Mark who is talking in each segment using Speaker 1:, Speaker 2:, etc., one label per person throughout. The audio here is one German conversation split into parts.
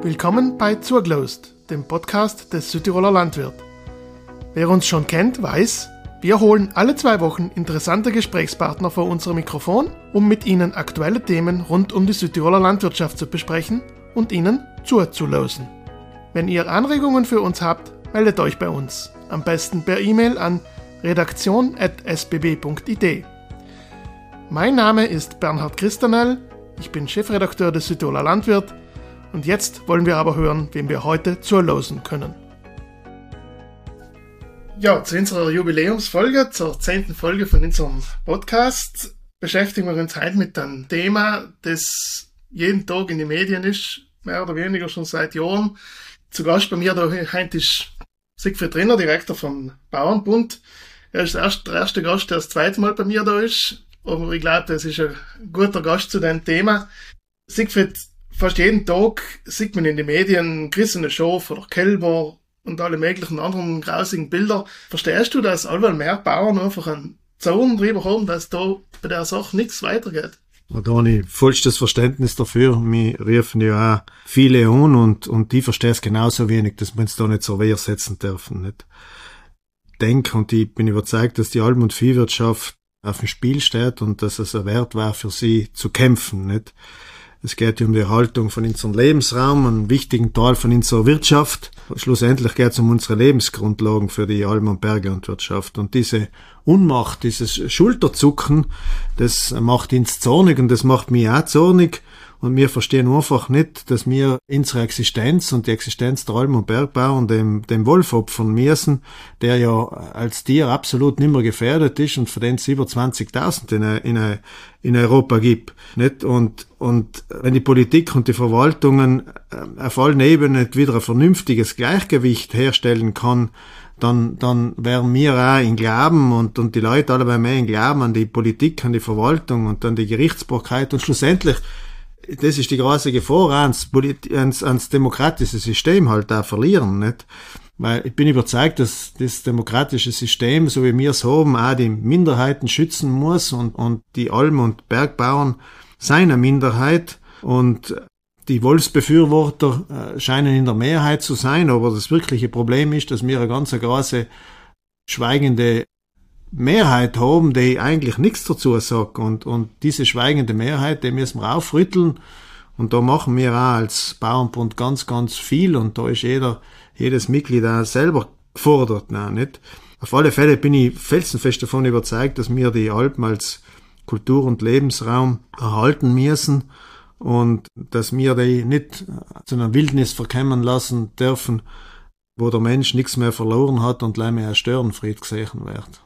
Speaker 1: Willkommen bei Zurglost, dem Podcast des Südtiroler Landwirt. Wer uns schon kennt, weiß, wir holen alle zwei Wochen interessante Gesprächspartner vor unser Mikrofon, um mit ihnen aktuelle Themen rund um die Südtiroler Landwirtschaft zu besprechen und ihnen zuzulosen. Wenn ihr Anregungen für uns habt, meldet euch bei uns. Am besten per E-Mail an redaktion.sbb.id. Mein Name ist Bernhard Christanel, ich bin Chefredakteur des Südtiroler Landwirt und jetzt wollen wir aber hören, wem wir heute zurlosen können. Ja, zu unserer Jubiläumsfolge, zur zehnten Folge von unserem Podcast, beschäftigen wir uns heute mit einem Thema, das jeden Tag in den Medien ist, mehr oder weniger schon seit Jahren. Zu Gast bei mir da heute ist Siegfried Renner, Direktor vom Bauernbund. Er ist der erste Gast, der das zweite Mal bei mir da ist. Aber ich glaube, das ist ein guter Gast zu dem Thema. Siegfried, fast jeden Tag sieht man in den Medien gerissene Schafe oder Kälber und alle möglichen anderen grausigen Bilder. Verstehst du, dass allweil mehr Bauern einfach einen Zaun drüber haben, dass da bei der Sache nichts weitergeht?
Speaker 2: Da habe ich vollstes Verständnis dafür. Wir rufen ja auch viele an und, und die verstehen es genauso wenig, dass wir uns da nicht zur Wehr setzen dürfen. Nicht? Ich denke und ich bin überzeugt, dass die Alm- und Viehwirtschaft auf dem Spiel steht und dass es ein Wert war für sie zu kämpfen. Nicht? Es geht um die Erhaltung von unserem Lebensraum, einen wichtigen Teil von unserer Wirtschaft. Schlussendlich geht es um unsere Lebensgrundlagen für die Alm- und Berglandwirtschaft. Und diese Unmacht, dieses Schulterzucken, das macht uns zornig und das macht mich auch zornig. Und wir verstehen einfach nicht, dass wir unsere Existenz und die Existenz der Alm- und Bergbauern dem, dem Wolf opfern müssen, der ja als Tier absolut nicht mehr gefährdet ist und für den es über 20.000 in, in, in Europa gibt. Nicht? Und, und wenn die Politik und die Verwaltungen äh, auf allen Ebenen wieder ein vernünftiges Gleichgewicht herstellen kann, dann, dann wären wir auch in Glauben und, und die Leute alle mehr in Glauben an die Politik, an die Verwaltung und an die Gerichtsbarkeit und schlussendlich das ist die große Gefahr, ans, ans, ans demokratische System halt da verlieren, nicht? Weil ich bin überzeugt, dass das demokratische System, so wie wir es haben, auch die Minderheiten schützen muss und, und die Alm- und Bergbauern seiner Minderheit und die Wolfsbefürworter äh, scheinen in der Mehrheit zu sein, aber das wirkliche Problem ist, dass wir eine ganz große schweigende Mehrheit haben, die eigentlich nichts dazu sagt. Und, und diese schweigende Mehrheit, die müssen wir aufrütteln. Und da machen wir auch als Bauernbund ganz, ganz viel. Und da ist jeder, jedes Mitglied auch selber gefordert, nein, nicht? Auf alle Fälle bin ich felsenfest davon überzeugt, dass wir die Alpen als Kultur- und Lebensraum erhalten müssen und dass wir die nicht zu einer Wildnis verkämmen lassen dürfen, wo der Mensch nichts mehr verloren hat und leider mehr Störenfried gesehen wird.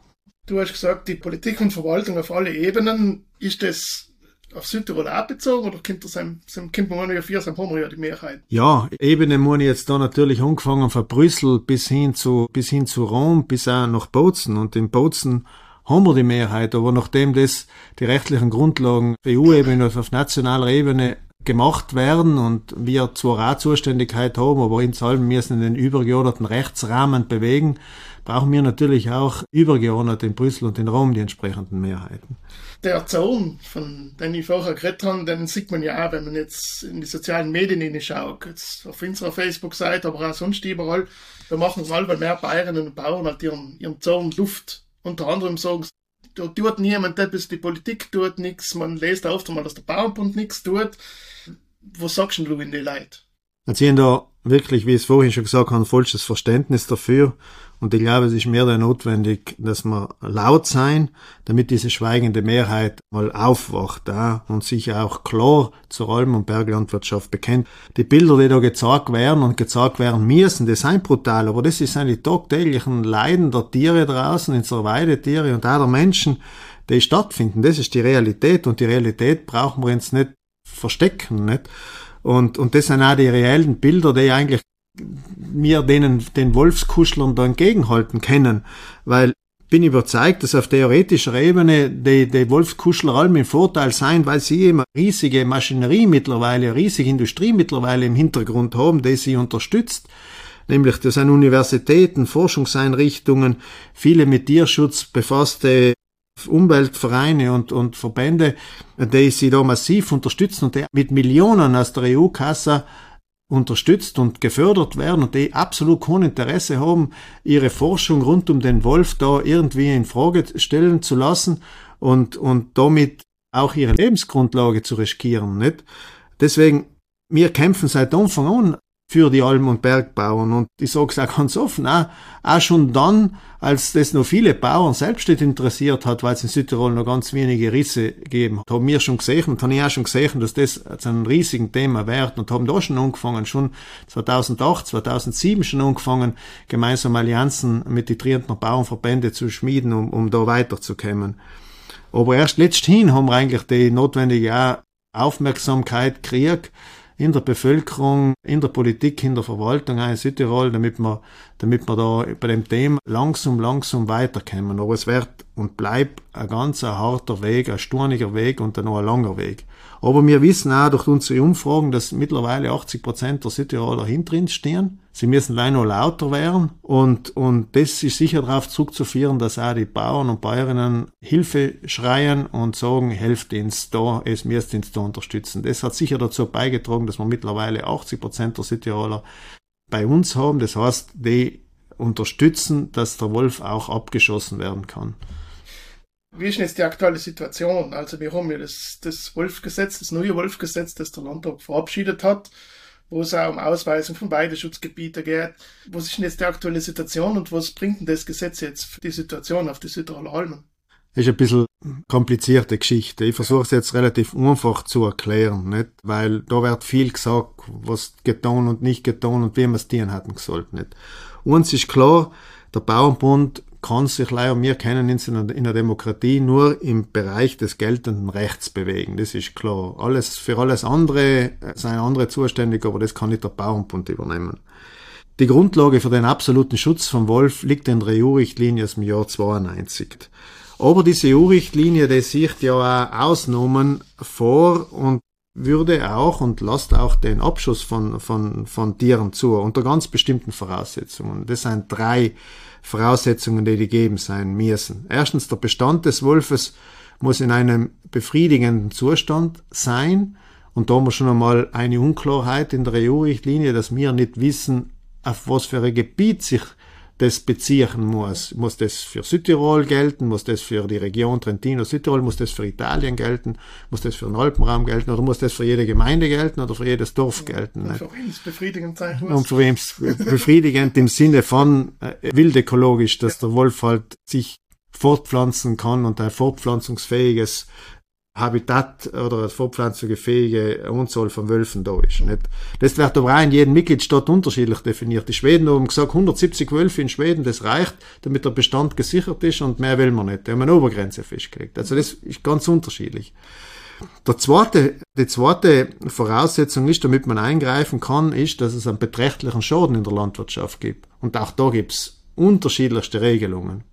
Speaker 1: Du hast gesagt, die Politik und Verwaltung auf alle Ebenen. Ist das auf Südtirol auch bezogen oder kommt, das einem, kommt man ja vier, haben wir ja die Mehrheit?
Speaker 2: Ja, Ebene muss ich jetzt da natürlich angefangen von Brüssel bis hin zu, bis hin zu Rom, bis auch nach Bozen. Und in Bozen haben wir die Mehrheit, aber nachdem das die rechtlichen Grundlagen EU-Ebene auf nationaler Ebene gemacht werden und wir zwar auch Zuständigkeit haben, aber in allem müssen den übergeordneten Rechtsrahmen bewegen, brauchen wir natürlich auch übergeordnet in Brüssel und in Rom die entsprechenden Mehrheiten.
Speaker 1: Der Zaun, von dem ich vorher geredet habe, den sieht man ja auch, wenn man jetzt in die sozialen Medien hineinschaut, jetzt auf unserer Facebook-Seite, aber auch sonst überall, da machen mal mehr Bayern und Bauern halt ihren, ihren Zaun Luft. Unter anderem sagen da tut niemand etwas, die Politik tut nichts, man lässt oft mal, dass der Bauernbund nichts tut. Was sagst du in die Leute?
Speaker 2: Also ich habe da wirklich, wie ich es vorhin schon gesagt habe, ein falsches Verständnis dafür und ich glaube, es ist mehr denn notwendig, dass wir laut sein, damit diese schweigende Mehrheit mal aufwacht ja, und sich auch klar zur Alm- und Berglandwirtschaft bekennt. Die Bilder, die da gezeigt werden und gezeigt werden müssen, die sind brutal, aber das sind die tagtäglichen Leiden der Tiere draußen, in der Weidetiere und auch der Menschen, die stattfinden. Das ist die Realität und die Realität brauchen wir uns nicht verstecken. Nicht? Und, und das sind auch die reellen Bilder, die eigentlich mir denen, den Wolfskuschlern da entgegenhalten können, weil bin überzeugt, dass auf theoretischer Ebene die, die Wolfskuschler allem im Vorteil sein, weil sie eben riesige Maschinerie mittlerweile, riesige Industrie mittlerweile im Hintergrund haben, die sie unterstützt. Nämlich, das sind Universitäten, Forschungseinrichtungen, viele mit Tierschutz befasste Umweltvereine und, und Verbände, die sie da massiv unterstützen und die mit Millionen aus der EU-Kasse unterstützt und gefördert werden und die absolut kein Interesse haben, ihre Forschung rund um den Wolf da irgendwie in Frage stellen zu lassen und, und damit auch ihre Lebensgrundlage zu riskieren, nicht? Deswegen, wir kämpfen seit Anfang an für die Alm- und Bergbauern. Und ich sage es auch ganz offen, auch, auch schon dann, als das noch viele Bauern selbst nicht interessiert hat, weil es in Südtirol noch ganz wenige Risse gegeben hat, haben wir schon gesehen und habe ich auch schon gesehen, dass das zu einem riesigen Thema wird und haben da schon angefangen, schon 2008, 2007 schon angefangen, gemeinsam Allianzen mit den Trientner Bauernverbände zu schmieden, um, um da weiterzukommen. Aber erst letzthin haben wir eigentlich die notwendige Aufmerksamkeit gekriegt, in der Bevölkerung, in der Politik, in der Verwaltung in Südtirol, damit wir, damit wir da bei dem Thema langsam, langsam weiterkommen. Aber es wird und bleibt ein ganz ein harter Weg, ein sturniger Weg und dann noch ein langer Weg. Aber wir wissen auch durch unsere Umfragen, dass mittlerweile 80 Prozent der Südtiroler hinter uns stehen. Sie müssen leider lauter werden. Und, und das ist sicher darauf zurückzuführen, dass auch die Bauern und Bäuerinnen Hilfe schreien und sagen, helft uns da, es müsst uns da unterstützen. Das hat sicher dazu beigetragen, dass wir mittlerweile 80 Prozent der Südtiroler bei uns haben. Das heißt, die unterstützen, dass der Wolf auch abgeschossen werden kann.
Speaker 1: Wie ist jetzt die aktuelle Situation? Also wir haben ja das, das Wolfgesetz, das neue Wolfgesetz, das der Landtag verabschiedet hat, wo es auch um Ausweisung von Weideschutzgebieten geht. Was ist denn jetzt die aktuelle Situation und was bringt denn das Gesetz jetzt für die Situation auf die Südtiroler
Speaker 2: ist ein bisschen komplizierte Geschichte. Ich versuche es jetzt relativ einfach zu erklären, nicht? Weil da wird viel gesagt, was getan und nicht getan und wie man es tun hätten sollte, nicht? Uns ist klar, der Bauernbund kann sich leider, wir kennen uns in der Demokratie nur im Bereich des geltenden Rechts bewegen. Das ist klar. Alles, für alles andere sind andere zuständig, aber das kann nicht der Bauernbund übernehmen. Die Grundlage für den absoluten Schutz vom Wolf liegt in der EU-Richtlinie aus dem Jahr 92. Aber diese EU-Richtlinie, die sieht ja auch Ausnahmen vor und würde auch und lasst auch den Abschuss von, von, von Tieren zu, unter ganz bestimmten Voraussetzungen. Das sind drei Voraussetzungen, die gegeben sein müssen. Erstens, der Bestand des Wolfes muss in einem befriedigenden Zustand sein. Und da haben wir schon einmal eine Unklarheit in der EU-Richtlinie, dass wir nicht wissen, auf was für ein Gebiet sich das beziehen muss. Muss das für Südtirol gelten? Muss das für die Region Trentino-Südtirol? Muss das für Italien gelten? Muss das für den Alpenraum gelten? Oder muss das für jede Gemeinde gelten oder für jedes Dorf gelten?
Speaker 1: Und für wem es befriedigend sein muss.
Speaker 2: Und für wem es befriedigend im Sinne von äh, wildökologisch, dass der Wolf halt sich fortpflanzen kann und ein fortpflanzungsfähiges Habitat oder fortpflanzungsfähige Unzahl von Wölfen da ist. Nicht? Das wird aber auch in jedem Mitgliedstaat unterschiedlich definiert. Die Schweden haben gesagt, 170 Wölfe in Schweden, das reicht, damit der Bestand gesichert ist und mehr will man nicht. Die haben eine Obergrenze festgelegt. Also das ist ganz unterschiedlich. Der zweite, die zweite Voraussetzung ist, damit man eingreifen kann, ist, dass es einen beträchtlichen Schaden in der Landwirtschaft gibt. Und auch da gibt es unterschiedlichste Regelungen.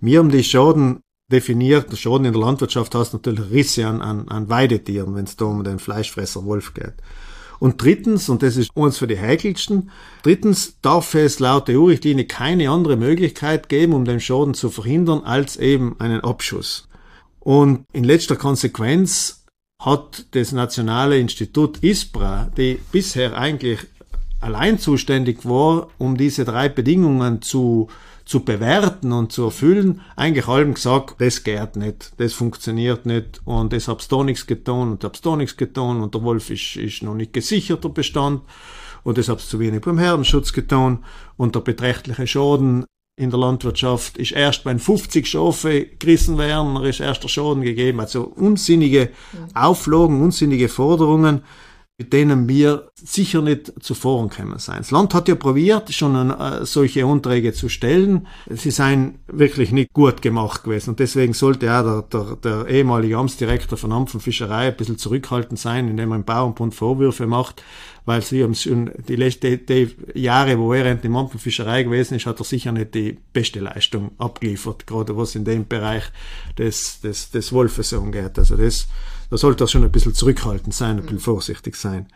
Speaker 2: Wir haben die Schaden definiert, schon in der Landwirtschaft hast du natürlich Risse an, an, an Weidetieren, wenn es da um den Fleischfresser Wolf geht. Und drittens, und das ist uns für die heikelsten, drittens darf es laut der EU-Richtlinie keine andere Möglichkeit geben, um den Schaden zu verhindern, als eben einen Abschuss. Und in letzter Konsequenz hat das Nationale Institut ISPRA, die bisher eigentlich allein zuständig war, um diese drei Bedingungen zu zu bewerten und zu erfüllen, eigentlich allem gesagt, das geht nicht, das funktioniert nicht und das hab's da nichts getan und hab's da nichts getan und der Wolf ist, ist noch nicht gesicherter Bestand und das hab's zu wenig beim Herdenschutz getan und der beträchtliche Schaden in der Landwirtschaft ist erst, wenn 50 Schafe gerissen werden, ist erst der Schaden gegeben. Also unsinnige Auflagen, unsinnige Forderungen, mit denen wir sicher nicht zuvor kommen sein. Das Land hat ja probiert, schon äh, solche Anträge zu stellen. Sie seien wirklich nicht gut gemacht gewesen. Und deswegen sollte auch der, der, der ehemalige Amtsdirektor von Amt und Fischerei ein bisschen zurückhaltend sein, indem er im Bauernbund Vorwürfe macht, weil sie haben schon die letzten Jahre, wo er in und Fischerei gewesen ist, hat er sicher nicht die beste Leistung abgeliefert, gerade was in dem Bereich des, des, des Wolfes angeht. Also das da sollte er schon ein bisschen zurückhaltend sein, ein bisschen vorsichtig sein.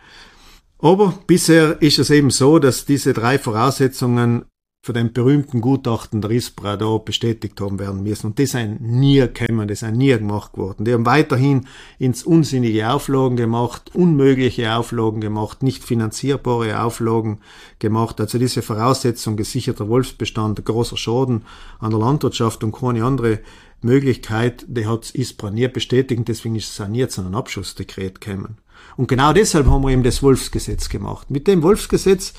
Speaker 2: Aber bisher ist es eben so, dass diese drei Voraussetzungen von dem berühmten Gutachten der ISPRA da bestätigt haben werden müssen. Und das sind nie gekommen, das sind nie gemacht worden. Die haben weiterhin ins unsinnige Auflagen gemacht, unmögliche Auflagen gemacht, nicht finanzierbare Auflagen gemacht. Also diese Voraussetzung gesicherter Wolfsbestand, großer Schaden an der Landwirtschaft und keine andere Möglichkeit, die hat ISPRA nie bestätigt, deswegen ist es nie zu einem Abschussdekret gekommen. Und genau deshalb haben wir eben das Wolfsgesetz gemacht. Mit dem Wolfsgesetz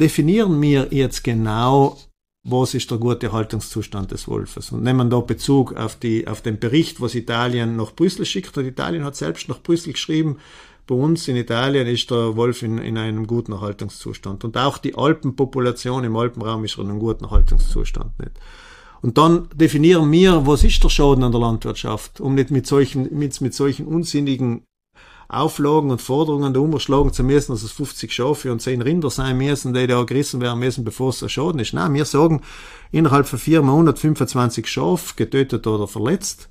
Speaker 2: definieren wir jetzt genau, was ist der gute Haltungszustand des Wolfes. Und nehmen da Bezug auf, die, auf den Bericht, was Italien nach Brüssel schickt. Und Italien hat selbst nach Brüssel geschrieben, bei uns in Italien ist der Wolf in, in einem guten Erhaltungszustand. Und auch die Alpenpopulation im Alpenraum ist in einem guten Erhaltungszustand. Nicht? Und dann definieren wir, was ist der Schaden an der Landwirtschaft, um nicht mit solchen, mit, mit solchen unsinnigen Auflagen und Forderungen da umschlagen zu müssen, dass es 50 Schafe und 10 Rinder sein müssen, die da gerissen werden müssen, bevor es ein Schaden ist. Nein, wir sagen, innerhalb von vier Monaten 25 Schafe getötet oder verletzt.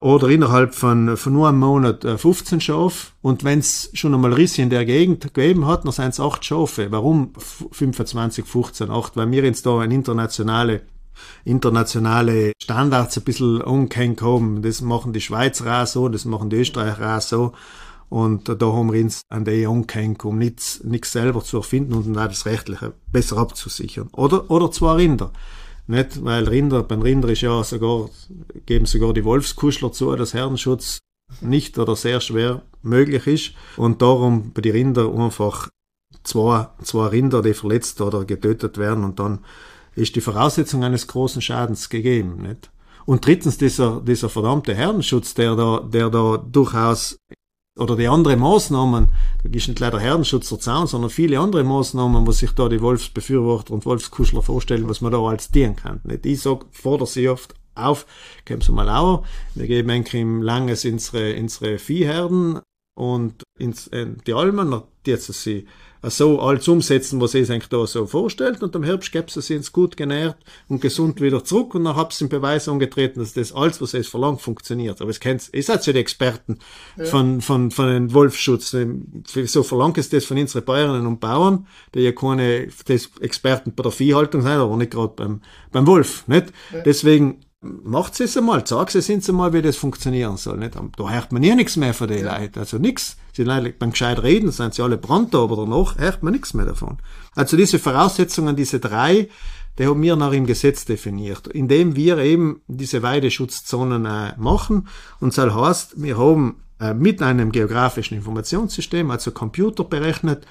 Speaker 2: Oder innerhalb von, von nur einem Monat 15 äh, Schafe. Und wenn es schon einmal Risse in der Gegend gegeben hat, dann sind es 8 Schafe. Warum 25, 15, 8? Weil wir jetzt da eine internationale internationale Standards ein bisschen haben. Das machen die Schweizer auch so, das machen die Österreicher auch so. Und da haben wir uns an die angehängt, um nichts, nichts selber zu erfinden und dann das Rechtliche besser abzusichern. Oder, oder zwei Rinder. Nicht, weil Rinder, beim Rinder ist ja sogar, geben sogar die Wolfskuschler zu, dass Herdenschutz nicht oder sehr schwer möglich ist. Und darum bei den Rinder einfach zwei, zwei Rinder, die verletzt oder getötet werden und dann ist die Voraussetzung eines großen Schadens gegeben, nicht? Und drittens dieser, dieser verdammte Herdenschutz, der da, der da durchaus oder die anderen Maßnahmen, da ist nicht leider Herdenschutz der Zaun, sondern viele andere Maßnahmen, was sich da die Wolfsbefürworter und Wolfskuschler vorstellen, was man da als dienen kann. Nicht? Ich sag, fordere sie oft auf, kommen Sie mal auch, wir geben eigentlich im Langes unsere, unsere Viehherden und ins, äh, die Almen, jetzt sie so alles umsetzen, was ihr eigentlich da so vorstellt. Und am Herbst gäbe sie uns gut genährt und gesund wieder zurück. Und dann habt ihr den Beweis angetreten, dass das alles, was ihr verlangt, funktioniert. Aber es kennt, ihr seid ja die Experten ja. von, von, von den Wolfsschutz. So verlangt es das von unseren Bäuerinnen und Bauern, die ja keine das Experten bei der Viehhaltung sind, aber nicht gerade beim, beim Wolf, nicht? Ja. Deswegen, macht es einmal, sagt es uns einmal, wie das funktionieren soll. Nicht? Da hört man ja nichts mehr von den ja. Leuten. Also nichts. Sie beim gescheit reden, sind sie alle brandta, aber danach hört man nichts mehr davon. Also diese Voraussetzungen, diese drei, die haben wir nach im Gesetz definiert, indem wir eben diese Weideschutzzonen äh, machen. Und das heißt, wir haben äh, mit einem geografischen Informationssystem, also Computer berechnet,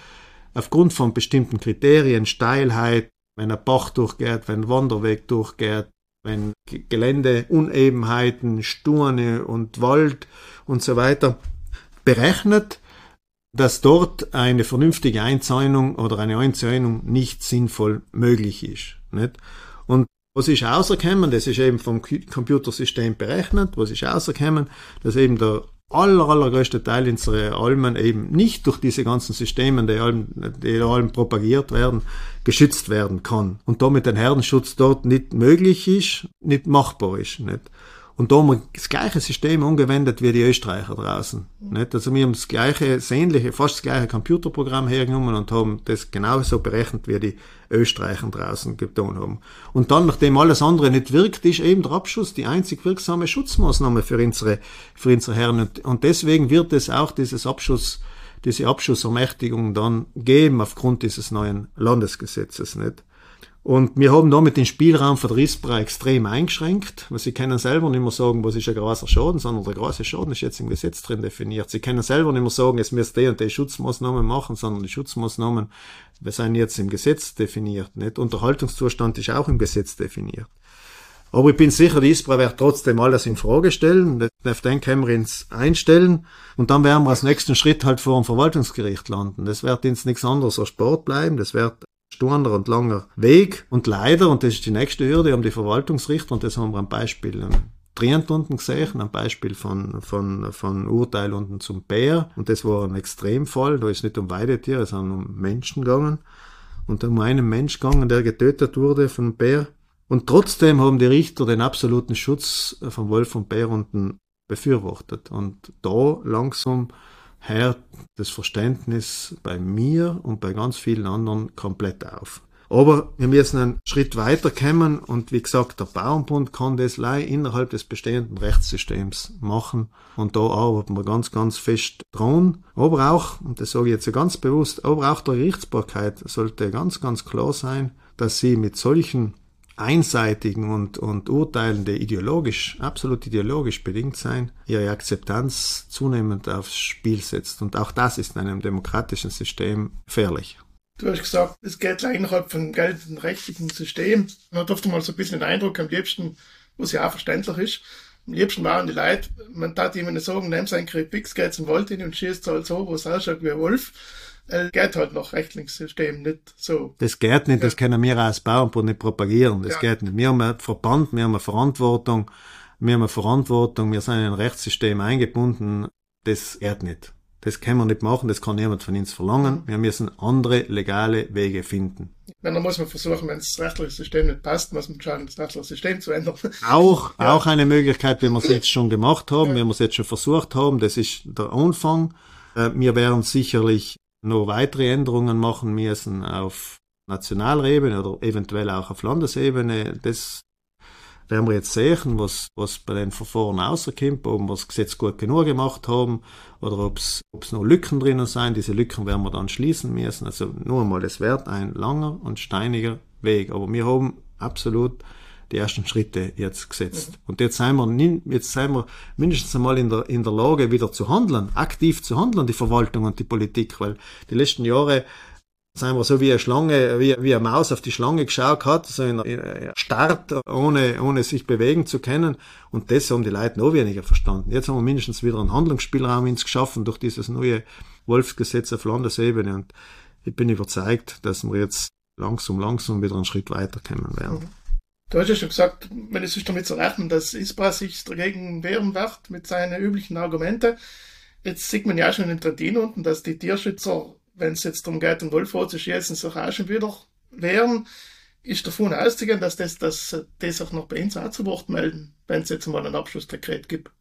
Speaker 2: aufgrund von bestimmten Kriterien, Steilheit, wenn ein Bach durchgeht, wenn ein Wanderweg durchgeht, wenn Geländeunebenheiten, Sturne und Wald und so weiter berechnet, dass dort eine vernünftige Einzäunung oder eine Einzäunung nicht sinnvoll möglich ist. Nicht? Und was ist außerkommen, das ist eben vom Computersystem berechnet, was ist außerkommen, dass eben der aller, allergrößte Teil unserer Almen eben nicht durch diese ganzen Systeme, die Almen, die Almen propagiert werden, geschützt werden kann. Und damit ein Herdenschutz dort nicht möglich ist, nicht machbar ist. Nicht? Und da haben wir das gleiche System angewendet wie die Österreicher draußen. Nicht? Also wir haben das gleiche, das ähnliche, fast das gleiche Computerprogramm hergenommen und haben das genauso berechnet, wie die Österreicher draußen getan haben. Und dann, nachdem alles andere nicht wirkt, ist eben der Abschuss die einzig wirksame Schutzmaßnahme für unsere, für unsere Herren. Und deswegen wird es auch dieses Abschuss, diese Abschussermächtigung dann geben aufgrund dieses neuen Landesgesetzes, nicht? Und wir haben damit den Spielraum für Rissbrei extrem eingeschränkt, weil sie können selber nicht mehr sagen, was ist ein großer Schaden, sondern der große Schaden ist jetzt im Gesetz drin definiert. Sie können selber nicht mehr sagen, es müsst die und die Schutzmaßnahmen machen, sondern die Schutzmaßnahmen wir sind jetzt im Gesetz definiert. Nicht? Unterhaltungszustand ist auch im Gesetz definiert. Aber ich bin sicher, die ISPRA wird trotzdem alles in Frage stellen. Auf den können wir einstellen. Und dann werden wir als nächsten Schritt halt vor dem Verwaltungsgericht landen. Das wird uns nichts anderes als Sport bleiben. Das wird sturender und langer Weg. Und leider, und das ist die nächste Hürde, haben die Verwaltungsrichter, und das haben wir am Beispiel ähm, Trient unten gesehen, am Beispiel von, von, von Urteil unten zum Bär. Und das war ein Extremfall, da ist nicht um Weidetiere, sondern um Menschen gegangen. Und um einen Mensch gegangen, der getötet wurde vom Bär. Und trotzdem haben die Richter den absoluten Schutz von Wolf und Bär unten befürwortet. Und da langsam hört das Verständnis bei mir und bei ganz vielen anderen komplett auf. Aber wir müssen einen Schritt weiter kommen und wie gesagt, der Bauernbund kann das leider innerhalb des bestehenden Rechtssystems machen und da arbeiten wir ganz, ganz fest dran. Aber auch, und das sage ich jetzt ganz bewusst, aber auch der Gerichtsbarkeit sollte ganz, ganz klar sein, dass sie mit solchen einseitigen und, und Urteilen, die ideologisch, absolut ideologisch bedingt sein, ihre Akzeptanz zunehmend aufs Spiel setzt. Und auch das ist in einem demokratischen System gefährlich.
Speaker 1: Du hast gesagt, es geht innerhalb von geltenden rechtlichen System. Man hat oft mal so ein bisschen den Eindruck, am liebsten, was ja auch verständlich ist, am liebsten waren die Leute, man tat jemandem sagen, nimm sein Krepix, geht zum Wald hin und schießt halt so, wo es ausschaut wie ein Wolf. Es geht halt nach rechtlichen System nicht so.
Speaker 2: Das geht nicht, ja. das können wir als Bauernbund nicht propagieren. Das ja. geht nicht. Wir haben einen Verband, wir haben eine Verantwortung, wir haben eine Verantwortung, wir sind in ein Rechtssystem eingebunden. Das geht nicht. Das können wir nicht machen, das kann niemand von uns verlangen. Wir müssen andere legale Wege finden.
Speaker 1: Wenn, dann muss man versuchen, wenn das rechtliche System nicht passt, muss man schauen, das rechtliche System zu ändern.
Speaker 2: Auch, ja. auch eine Möglichkeit, wie wir es jetzt schon gemacht haben, ja. wie wir es jetzt schon versucht haben, das ist der Anfang. Äh, wir werden sicherlich noch weitere Änderungen machen müssen auf Nationalebene oder eventuell auch auf Landesebene. Das werden wir jetzt sehen, was, was bei den Verfahren rauskommt, ob wir das Gesetz gut genug gemacht haben oder ob es noch Lücken drinnen sind. Diese Lücken werden wir dann schließen müssen. Also nur einmal, es wird ein langer und steiniger Weg. Aber wir haben absolut die ersten Schritte jetzt gesetzt. Mhm. Und jetzt sind wir, jetzt sind wir mindestens einmal in der, in der Lage, wieder zu handeln, aktiv zu handeln, die Verwaltung und die Politik, weil die letzten Jahre sind wir so wie eine Schlange, wie, wie eine Maus auf die Schlange geschaut hat, so in einer Start, ohne, ohne sich bewegen zu können. Und das haben die Leute noch weniger verstanden. Jetzt haben wir mindestens wieder einen Handlungsspielraum ins geschaffen durch dieses neue Wolfsgesetz auf Landesebene. Und ich bin überzeugt, dass wir jetzt langsam, langsam wieder einen Schritt weiterkommen werden.
Speaker 1: Du hast ja schon gesagt, wenn es ist damit zu rechnen, dass ISPA sich dagegen wehren wird mit seinen üblichen Argumenten. Jetzt sieht man ja schon in den Trentino unten, dass die Tierschützer, wenn es jetzt darum geht, den Wolf vorzuschießen, sich auch schon wieder wehren. Ist davon auszugehen, dass das, dass das auch noch bei uns auch zu Wort melden, wenn es jetzt mal ein Abschlussdekret gibt?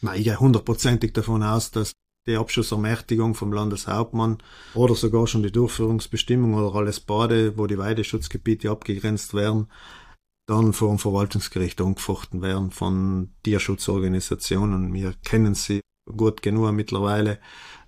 Speaker 2: Nein, ich gehe hundertprozentig davon aus, dass die Abschussermächtigung vom Landeshauptmann oder sogar schon die Durchführungsbestimmung oder alles Bade, wo die Weideschutzgebiete abgegrenzt werden, dann vor dem Verwaltungsgericht angefochten werden von Tierschutzorganisationen. Wir kennen sie gut genug mittlerweile,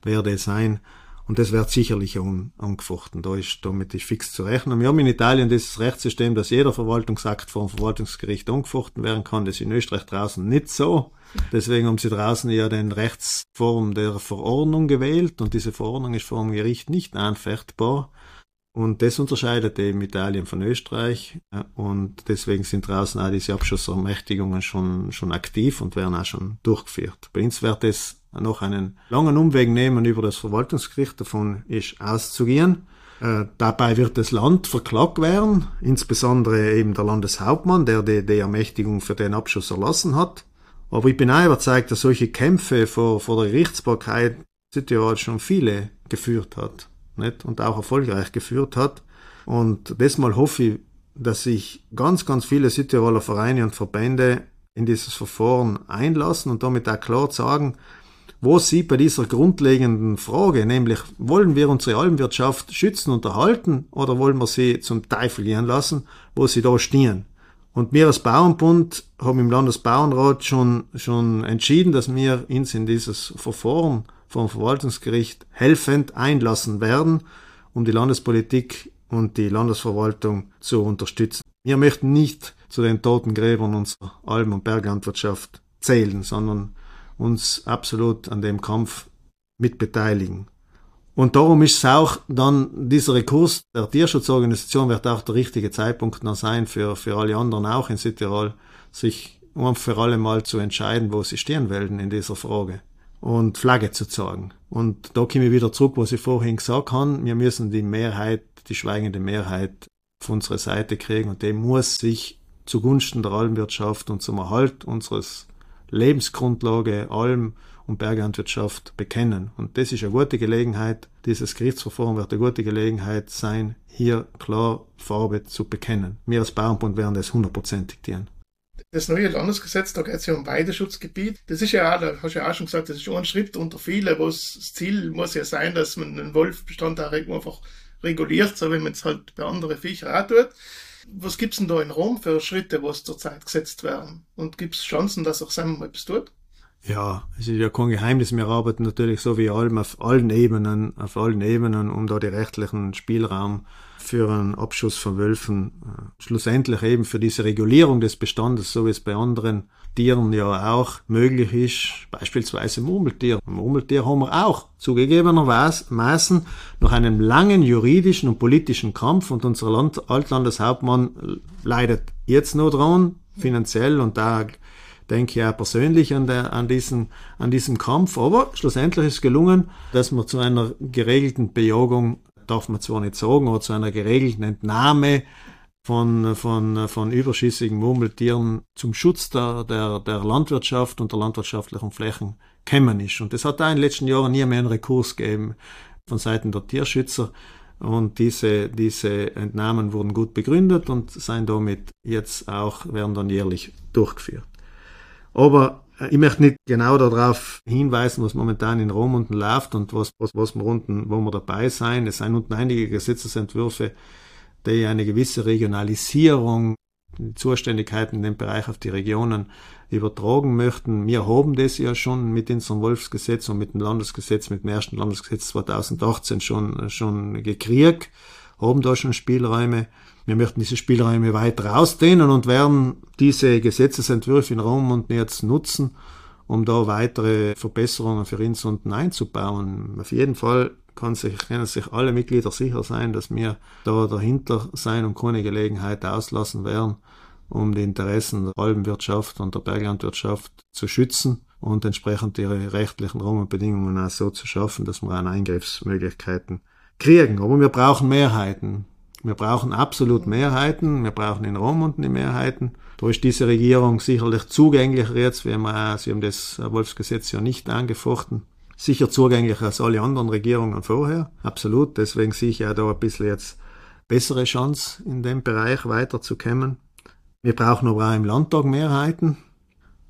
Speaker 2: wer das sein. Und das wird sicherlich angefochten. Da ist, damit ist fix zu rechnen. Wir haben in Italien dieses Rechtssystem, dass jeder Verwaltungsakt vor dem Verwaltungsgericht angefochten werden kann. Das ist in Österreich draußen nicht so. Deswegen haben sie draußen ja den Rechtsform der Verordnung gewählt und diese Verordnung ist vor dem Gericht nicht anfechtbar. Und das unterscheidet eben Italien von Österreich. Und deswegen sind draußen auch diese Abschussermächtigungen schon, schon aktiv und werden auch schon durchgeführt. Bei uns wird es noch einen langen Umweg nehmen über das Verwaltungsgericht. Davon ist auszugehen. Äh, dabei wird das Land verklagt werden, insbesondere eben der Landeshauptmann, der die, die Ermächtigung für den Abschuss erlassen hat. Aber ich bin auch überzeugt, dass solche Kämpfe vor, vor der Gerichtsbarkeit Südtirol schon viele geführt hat nicht? und auch erfolgreich geführt hat. Und desmal hoffe ich, dass sich ganz, ganz viele Südtiroler Vereine und Verbände in dieses Verfahren einlassen und damit auch klar sagen, wo sie bei dieser grundlegenden Frage, nämlich wollen wir unsere Almwirtschaft schützen und erhalten oder wollen wir sie zum Teufel gehen lassen, wo sie da stehen. Und wir als Bauernbund haben im Landesbauernrat schon, schon entschieden, dass wir uns in dieses Verfahren vom Verwaltungsgericht helfend einlassen werden, um die Landespolitik und die Landesverwaltung zu unterstützen. Wir möchten nicht zu den toten Gräbern unserer Alm- und Berglandwirtschaft zählen, sondern uns absolut an dem Kampf mitbeteiligen. Und darum ist es auch dann, dieser Rekurs der Tierschutzorganisation wird auch der richtige Zeitpunkt noch sein für, für alle anderen auch in Südtirol, sich um für alle mal zu entscheiden, wo sie stehen werden in dieser Frage und Flagge zu zeigen. Und da komme ich wieder zurück, was ich vorhin gesagt habe. Wir müssen die Mehrheit, die schweigende Mehrheit auf unsere Seite kriegen und die muss sich zugunsten der Almwirtschaft und zum Erhalt unseres Lebensgrundlage Alm- und Berglandwirtschaft bekennen. Und das ist eine gute Gelegenheit, dieses Gerichtsverfahren wird eine gute Gelegenheit sein, hier klar Farbe zu bekennen. Wir als Bauernbund werden das hundertprozentig tun
Speaker 1: das neue Landesgesetz, da geht es ja um Weideschutzgebiet. Das ist ja auch, da hast du ja auch schon gesagt, das ist ein Schritt unter viele, wo das Ziel muss ja sein, dass man einen Wolfbestand auch einfach reguliert, so wie man es halt bei anderen Viechern auch tut. Was gibt's denn da in Rom für Schritte, was zurzeit gesetzt werden? Und gibt's Chancen, dass auch Sam etwas tut?
Speaker 2: Ja, es ist ja kein Geheimnis. Wir arbeiten natürlich so wie allem auf allen Ebenen, auf allen Ebenen, um da die rechtlichen Spielraum für einen Abschuss von Wölfen, äh, schlussendlich eben für diese Regulierung des Bestandes, so wie es bei anderen Tieren ja auch möglich ist, beispielsweise Murmeltier. Murmeltier haben wir auch zugegebenermaßen nach einem langen juridischen und politischen Kampf und unser Land, Altlandeshauptmann leidet jetzt noch dran, finanziell und da denke auch persönlich an, der, an, diesen, an diesem Kampf. Aber schlussendlich ist gelungen, dass wir zu einer geregelten Bejagung, darf man zwar nicht sagen, aber zu einer geregelten Entnahme von, von, von überschüssigen Murmeltieren zum Schutz der, der, der Landwirtschaft und der landwirtschaftlichen Flächen kämen ist. Und es hat da in den letzten Jahren nie mehr einen Rekurs gegeben von Seiten der Tierschützer. Und diese, diese Entnahmen wurden gut begründet und seien damit jetzt auch, werden dann jährlich durchgeführt. Aber äh, ich möchte nicht genau darauf hinweisen, was momentan in Rom unten läuft und was, was, was wir unten, wo wir dabei sein. Es sind unten einige Gesetzesentwürfe, die eine gewisse Regionalisierung, Zuständigkeiten in dem Bereich auf die Regionen übertragen möchten. Wir haben das ja schon mit unserem Wolfsgesetz und mit dem Landesgesetz, mit dem ersten Landesgesetz 2018 schon, schon gekriegt, haben da schon Spielräume. Wir möchten diese Spielräume weiter ausdehnen und werden diese Gesetzesentwürfe in Rom und jetzt nutzen, um da weitere Verbesserungen für uns unten einzubauen. Auf jeden Fall kann sich, können sich alle Mitglieder sicher sein, dass wir da dahinter sein und keine Gelegenheit auslassen werden, um die Interessen der Albenwirtschaft und der Berglandwirtschaft zu schützen und entsprechend ihre rechtlichen Rahmenbedingungen auch so zu schaffen, dass wir auch Eingriffsmöglichkeiten kriegen. Aber wir brauchen Mehrheiten. Wir brauchen absolut Mehrheiten. Wir brauchen in Rom unten die Mehrheiten. Da ist diese Regierung sicherlich zugänglicher jetzt, wir, sie haben das Wolfsgesetz ja nicht angefochten. Sicher zugänglicher als alle anderen Regierungen vorher. Absolut. Deswegen sehe ich ja da ein bisschen jetzt bessere Chance in dem Bereich weiterzukommen. Wir brauchen aber auch im Landtag Mehrheiten.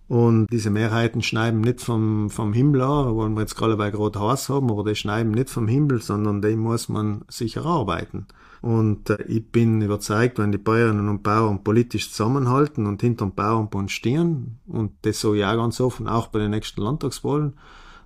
Speaker 2: Und diese Mehrheiten schneiden nicht vom, vom Himmel an, wollen wir jetzt gerade bei Grot Haus haben, aber die schneiden nicht vom Himmel, sondern die muss man sich erarbeiten. Und äh, ich bin überzeugt, wenn die Bäuerinnen und Bauern politisch zusammenhalten und hinterm Bauernbund stehen, und das so ja ganz offen auch bei den nächsten Landtagswahlen,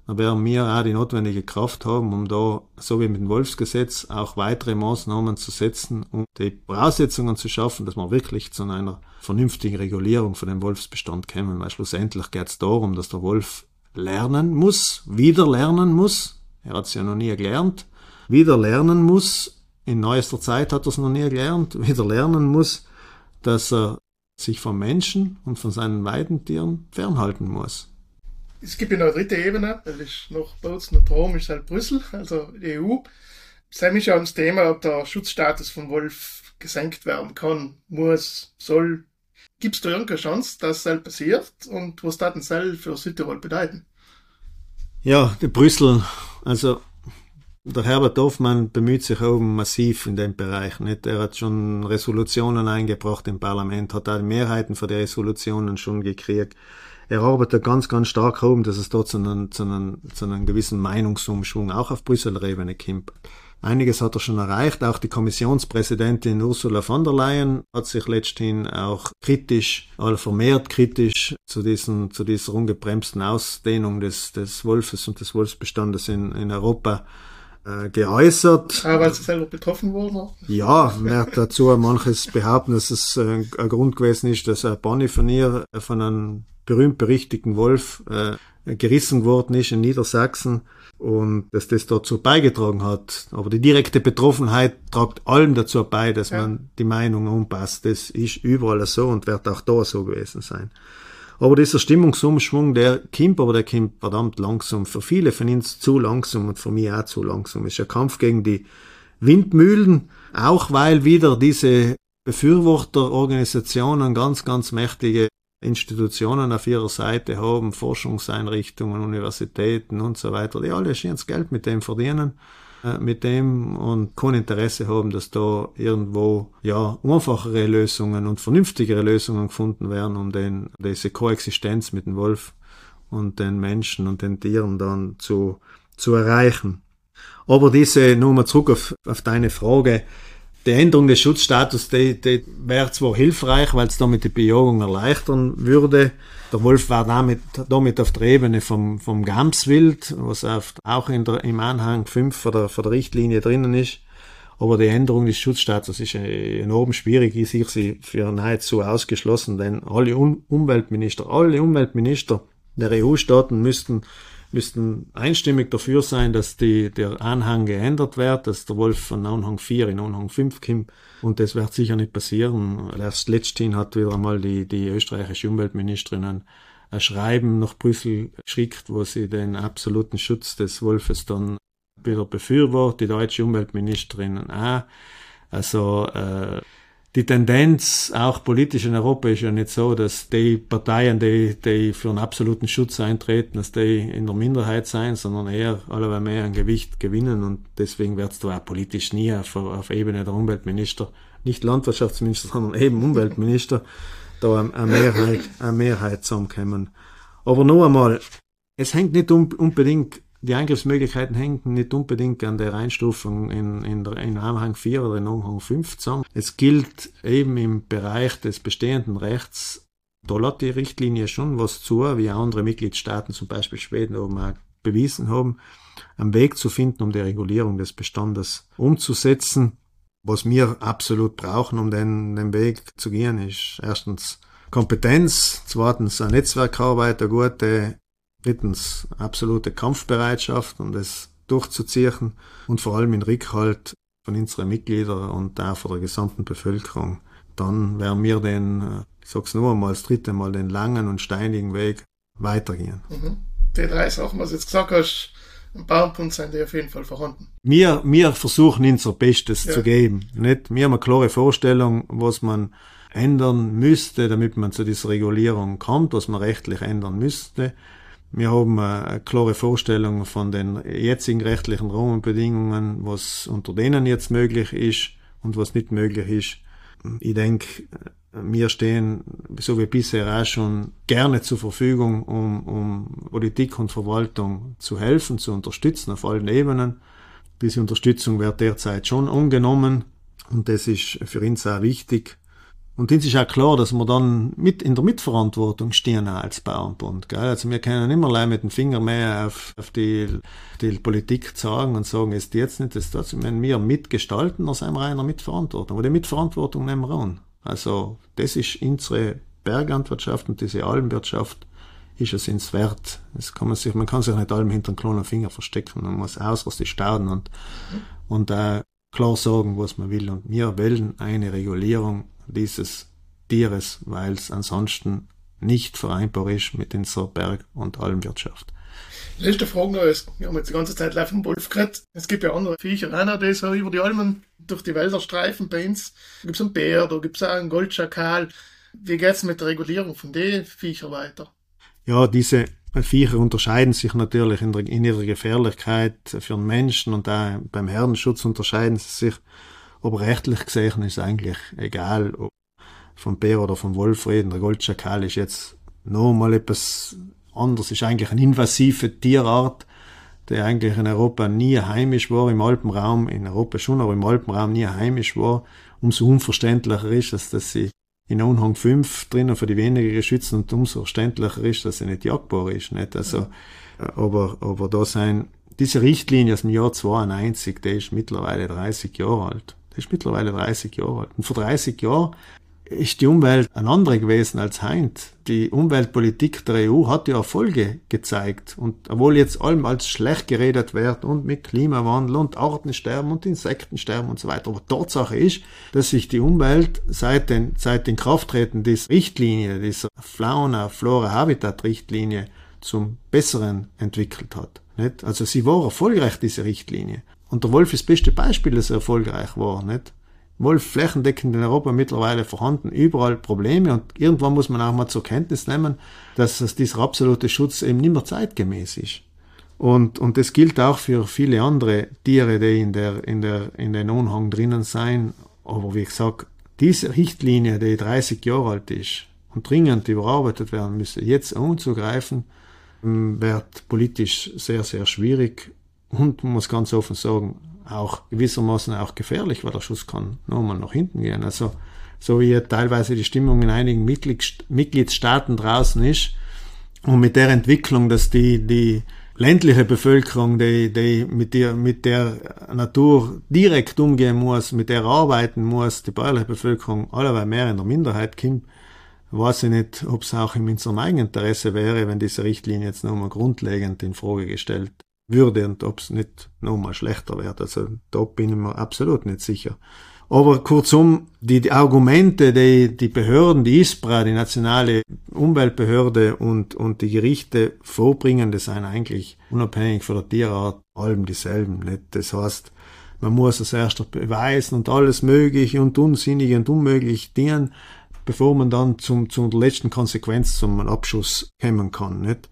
Speaker 2: dann werden wir auch die notwendige Kraft haben, um da, so wie mit dem Wolfsgesetz, auch weitere Maßnahmen zu setzen, um die Voraussetzungen zu schaffen, dass wir wirklich zu einer vernünftigen Regulierung von dem Wolfsbestand kommen. Weil schlussendlich geht es darum, dass der Wolf lernen muss, wieder lernen muss. Er hat es ja noch nie gelernt. Wieder lernen muss. In neuester Zeit hat er es noch nie gelernt. Wieder lernen muss, dass er sich vom Menschen und von seinen Weidentieren fernhalten muss.
Speaker 1: Es gibt ja noch eine dritte Ebene, das ist noch Bozen und Rom, ist halt Brüssel, also die EU. Sei mich ja ums Thema, ob der Schutzstatus vom Wolf gesenkt werden kann, muss, soll. Gibt es da irgendeine Chance, dass das passiert und was das denn für Südtirol bedeuten?
Speaker 2: Ja, die Brüssel, also der Herbert Hoffmann bemüht sich oben massiv in dem Bereich. Nicht? Er hat schon Resolutionen eingebracht im Parlament, hat auch Mehrheiten für die Resolutionen schon gekriegt er arbeitet ganz, ganz stark herum, dass es dort zu einem, zu einem, zu einem gewissen Meinungsumschwung auch auf Brüsseler Ebene kommt. Einiges hat er schon erreicht. Auch die Kommissionspräsidentin Ursula von der Leyen hat sich letzthin auch kritisch, oder vermehrt kritisch zu, diesen, zu dieser ungebremsten Ausdehnung des, des Wolfes und des Wolfsbestandes in, in Europa äh, geäußert.
Speaker 1: Ah, weil sie selber betroffen wurden?
Speaker 2: Ja, man hat dazu manches behaupten, dass es äh, ein Grund gewesen ist, dass ein Bonnie von ihr von einem berühmt-berichtigten Wolf äh, gerissen worden ist in Niedersachsen und dass das dazu beigetragen hat. Aber die direkte Betroffenheit tragt allem dazu bei, dass ja. man die Meinung umpasst. Das ist überall so und wird auch da so gewesen sein. Aber dieser Stimmungsumschwung, der kommt, aber der kommt verdammt langsam. Für viele von uns zu langsam und für mich auch zu langsam. Es ist ein Kampf gegen die Windmühlen, auch weil wieder diese Befürworterorganisationen ganz, ganz mächtige Institutionen auf ihrer Seite haben, Forschungseinrichtungen, Universitäten und so weiter, die alle schönes Geld mit dem verdienen, mit dem und kein Interesse haben, dass da irgendwo ja einfachere Lösungen und vernünftigere Lösungen gefunden werden, um den, diese Koexistenz mit dem Wolf und den Menschen und den Tieren dann zu, zu erreichen. Aber diese, nur mal zurück auf, auf deine Frage, die Änderung des Schutzstatus, die, die wäre zwar hilfreich, weil es damit die Bejagung erleichtern würde. Der Wolf war damit, damit auf der Ebene vom, vom Gamswild, was auch in der, im Anhang 5 von der, von der Richtlinie drinnen ist. Aber die Änderung des Schutzstatus ist enorm schwierig. Ich sehe sie für nahezu ausgeschlossen, denn alle Umweltminister, alle Umweltminister der EU-Staaten müssten müssten einstimmig dafür sein, dass die, der Anhang geändert wird, dass der Wolf von Anhang 4 in Anhang 5 kommt. Und das wird sicher nicht passieren. Erst letzthin hat wieder einmal die, die österreichische Umweltministerin ein, ein Schreiben nach Brüssel geschickt, wo sie den absoluten Schutz des Wolfes dann wieder befürwortet, die deutsche Umweltministerin auch. Also äh, die Tendenz, auch politisch in Europa, ist ja nicht so, dass die Parteien, die, die für einen absoluten Schutz eintreten, dass die in der Minderheit sein, sondern eher alle mehr an Gewicht gewinnen und deswegen wird es da auch politisch nie auf, auf Ebene der Umweltminister, nicht Landwirtschaftsminister, sondern eben Umweltminister, da eine Mehrheit, eine Mehrheit zusammenkommen. Aber nur einmal, es hängt nicht unbedingt die Angriffsmöglichkeiten hängen nicht unbedingt an der Einstufung in, in, in Anhang 4 oder in Anhang 5 zusammen. Es gilt eben im Bereich des bestehenden Rechts, da lässt die Richtlinie schon was zu, wie andere Mitgliedstaaten, zum Beispiel Schweden, oben auch bewiesen haben, einen Weg zu finden, um die Regulierung des Bestandes umzusetzen. Was wir absolut brauchen, um den, den Weg zu gehen, ist erstens Kompetenz, zweitens ein Netzwerkarbeit, eine gute Drittens absolute Kampfbereitschaft, um das durchzuziehen und vor allem in Rückhalt von unseren Mitgliedern und auch von der gesamten Bevölkerung. Dann werden wir den, äh, ich sag's nur einmal, das dritte Mal, den langen und steinigen Weg weitergehen.
Speaker 1: Mhm. Die drei Sachen, was du jetzt gesagt hast, im Bauernpunkt sind die auf jeden Fall vorhanden.
Speaker 2: Wir, wir versuchen unser Bestes ja. zu geben. Nicht? Wir haben eine klare Vorstellung, was man ändern müsste, damit man zu dieser Regulierung kommt, was man rechtlich ändern müsste. Wir haben eine klare Vorstellung von den jetzigen rechtlichen Rahmenbedingungen, was unter denen jetzt möglich ist und was nicht möglich ist. Ich denke, wir stehen, so wie bisher auch schon, gerne zur Verfügung, um, um Politik und Verwaltung zu helfen, zu unterstützen auf allen Ebenen. Diese Unterstützung wird derzeit schon angenommen und das ist für uns auch wichtig. Und uns ist auch klar, dass wir dann mit in der Mitverantwortung stehen als Bauernbund. Gell? Also wir können immer allein mit dem Finger mehr auf, auf die, die Politik zeigen und sagen, es ist jetzt nicht das dazu. Wenn wir mitgestalten, dann sind wir einer Mitverantwortung. Aber die Mitverantwortung nehmen wir an. Also das ist unsere Berglandwirtschaft und diese Almwirtschaft ist es ins wert. Das kann man sich, man kann sich nicht allem hinter einem kleinen Finger verstecken. Man muss ausrüstig starten und, und äh, klar sagen, was man will. Und wir wählen eine Regulierung dieses Tieres, weil es ansonsten nicht vereinbar ist mit unserer Berg- und Almwirtschaft.
Speaker 1: Letzte Frage noch ist, wir haben jetzt die ganze Zeit live vom Wolf geredet. Es gibt ja andere Viecher noch, die so über die Almen durch die Wälder streifen bei uns. Da gibt es einen Bär, da gibt es auch einen Goldschakal. Wie geht es mit der Regulierung von den Viechern weiter?
Speaker 2: Ja, diese Viecher unterscheiden sich natürlich in, der, in ihrer Gefährlichkeit für den Menschen und auch beim Herdenschutz unterscheiden sie sich aber rechtlich gesehen ist es eigentlich egal, ob vom Bär oder vom Wolf reden. Der Goldschakal ist jetzt noch mal etwas anderes, ist eigentlich eine invasive Tierart, die eigentlich in Europa nie heimisch war, im Alpenraum, in Europa schon, aber im Alpenraum nie heimisch war. Umso unverständlicher ist es, dass sie in Anhang 5 drinnen für die weniger geschützt und umso verständlicher ist, dass sie nicht jagdbar ist. Nicht? Also, aber, aber da sein, diese Richtlinie aus dem Jahr 92, die ist mittlerweile 30 Jahre alt. Ist mittlerweile 30 Jahre alt. Und vor 30 Jahren ist die Umwelt eine andere gewesen als heute. Die Umweltpolitik der EU hat ja Erfolge gezeigt. Und obwohl jetzt allem als schlecht geredet wird und mit Klimawandel und Artensterben und Insektensterben und so weiter. Aber Tatsache ist, dass sich die Umwelt seit den, seit den Krafttreten dieser Richtlinie, dieser Fauna, Flora, Habitat Richtlinie zum Besseren entwickelt hat. Also sie war erfolgreich, diese Richtlinie. Und der Wolf ist das beste Beispiel, dass er erfolgreich war, nicht? Wolf flächendeckend in Europa mittlerweile vorhanden, überall Probleme und irgendwann muss man auch mal zur Kenntnis nehmen, dass, dieser absolute Schutz eben nicht mehr zeitgemäß ist. Und, und das gilt auch für viele andere Tiere, die in der, in der, in den Anhang drinnen sein. Aber wie gesagt, diese Richtlinie, die 30 Jahre alt ist und dringend überarbeitet werden müsste, jetzt anzugreifen, wird politisch sehr, sehr schwierig und man muss ganz offen sagen, auch gewissermaßen auch gefährlich, weil der Schuss kann nochmal nach hinten gehen. Also so wie teilweise die Stimmung in einigen Mitgliedstaaten draußen ist und mit der Entwicklung, dass die, die ländliche Bevölkerung, die, die mit, der, mit der Natur direkt umgehen muss, mit der arbeiten muss, die bäuerliche Bevölkerung allerweil mehr in der Minderheit kommt, weiß ich nicht, ob es auch in unserem eigenen Interesse wäre, wenn diese Richtlinie jetzt nochmal grundlegend in Frage gestellt würde und ob es nicht nochmal schlechter wird. Also da bin ich mir absolut nicht sicher. Aber kurzum, die, die Argumente, die die Behörden, die ISPRA, die nationale Umweltbehörde und, und die Gerichte vorbringen, das sind eigentlich unabhängig von der Tierart allem dieselben. Nicht? Das heißt, man muss es erst beweisen und alles mögliche und unsinnige und unmöglich dienen, bevor man dann zum, zum letzten Konsequenz zum Abschuss kommen kann. Nicht?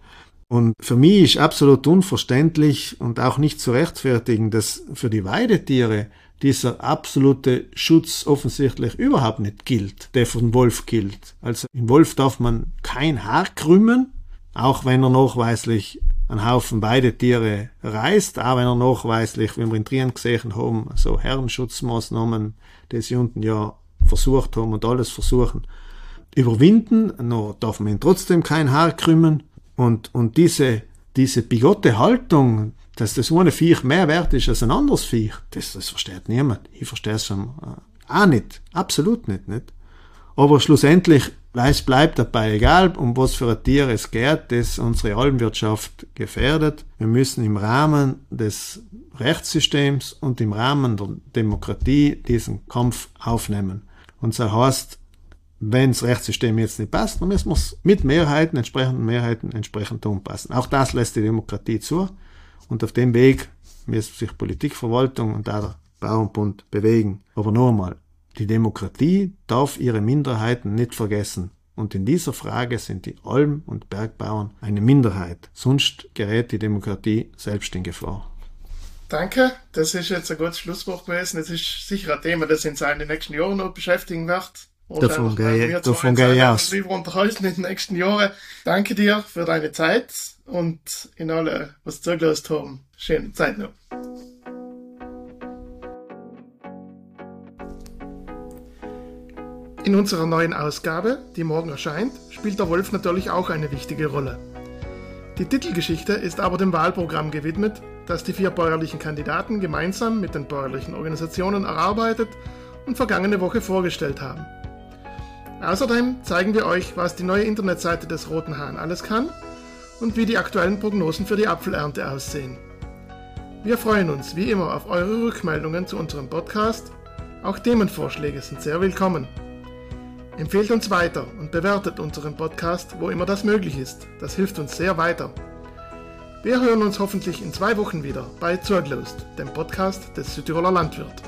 Speaker 2: Und für mich ist absolut unverständlich und auch nicht zu rechtfertigen, dass für die Weidetiere dieser absolute Schutz offensichtlich überhaupt nicht gilt, der von Wolf gilt. Also im Wolf darf man kein Haar krümmen, auch wenn er nachweislich einen Haufen beide Tiere reißt, auch wenn er nachweislich, wie wir in Trien gesehen haben, so Herrenschutzmaßnahmen, die sie unten ja versucht haben und alles versuchen, überwinden, noch darf man ihn trotzdem kein Haar krümmen. Und, und diese, diese bigotte Haltung, dass das eine Viech mehr wert ist als ein anderes Viech, das, das versteht niemand. Ich verstehe es äh, auch nicht. Absolut nicht, nicht. Aber schlussendlich, es bleibt dabei egal, um was für ein Tier es geht, das unsere Almwirtschaft gefährdet. Wir müssen im Rahmen des Rechtssystems und im Rahmen der Demokratie diesen Kampf aufnehmen. Und so heißt, wenn das Rechtssystem jetzt nicht passt, dann müssen wir es mit Mehrheiten, entsprechenden Mehrheiten entsprechend umpassen. Auch das lässt die Demokratie zu. Und auf dem Weg müssen sich Politikverwaltung und auch der Bauernbund bewegen. Aber noch einmal, die Demokratie darf ihre Minderheiten nicht vergessen. Und in dieser Frage sind die Alm- und Bergbauern eine Minderheit. Sonst gerät die Demokratie selbst in Gefahr.
Speaker 1: Danke, das ist jetzt ein gutes Schlusswort gewesen. Das ist sicher ein Thema, das uns in den nächsten Jahren noch beschäftigen wird.
Speaker 2: Davon gehe, davon gehe ich aus.
Speaker 1: Wir unterhalten in den nächsten Jahren. Danke dir für deine Zeit und in alle, was zugelassen haben. Schöne Zeit noch. In unserer neuen Ausgabe, die morgen erscheint, spielt der Wolf natürlich auch eine wichtige Rolle. Die Titelgeschichte ist aber dem Wahlprogramm gewidmet, das die vier bäuerlichen Kandidaten gemeinsam mit den bäuerlichen Organisationen erarbeitet und vergangene Woche vorgestellt haben. Außerdem zeigen wir euch, was die neue Internetseite des Roten Hahn alles kann und wie die aktuellen Prognosen für die Apfelernte aussehen. Wir freuen uns wie immer auf eure Rückmeldungen zu unserem Podcast. Auch Themenvorschläge sind sehr willkommen. Empfehlt uns weiter und bewertet unseren Podcast, wo immer das möglich ist. Das hilft uns sehr weiter. Wir hören uns hoffentlich in zwei Wochen wieder bei Zurglost, dem Podcast des Südtiroler Landwirt.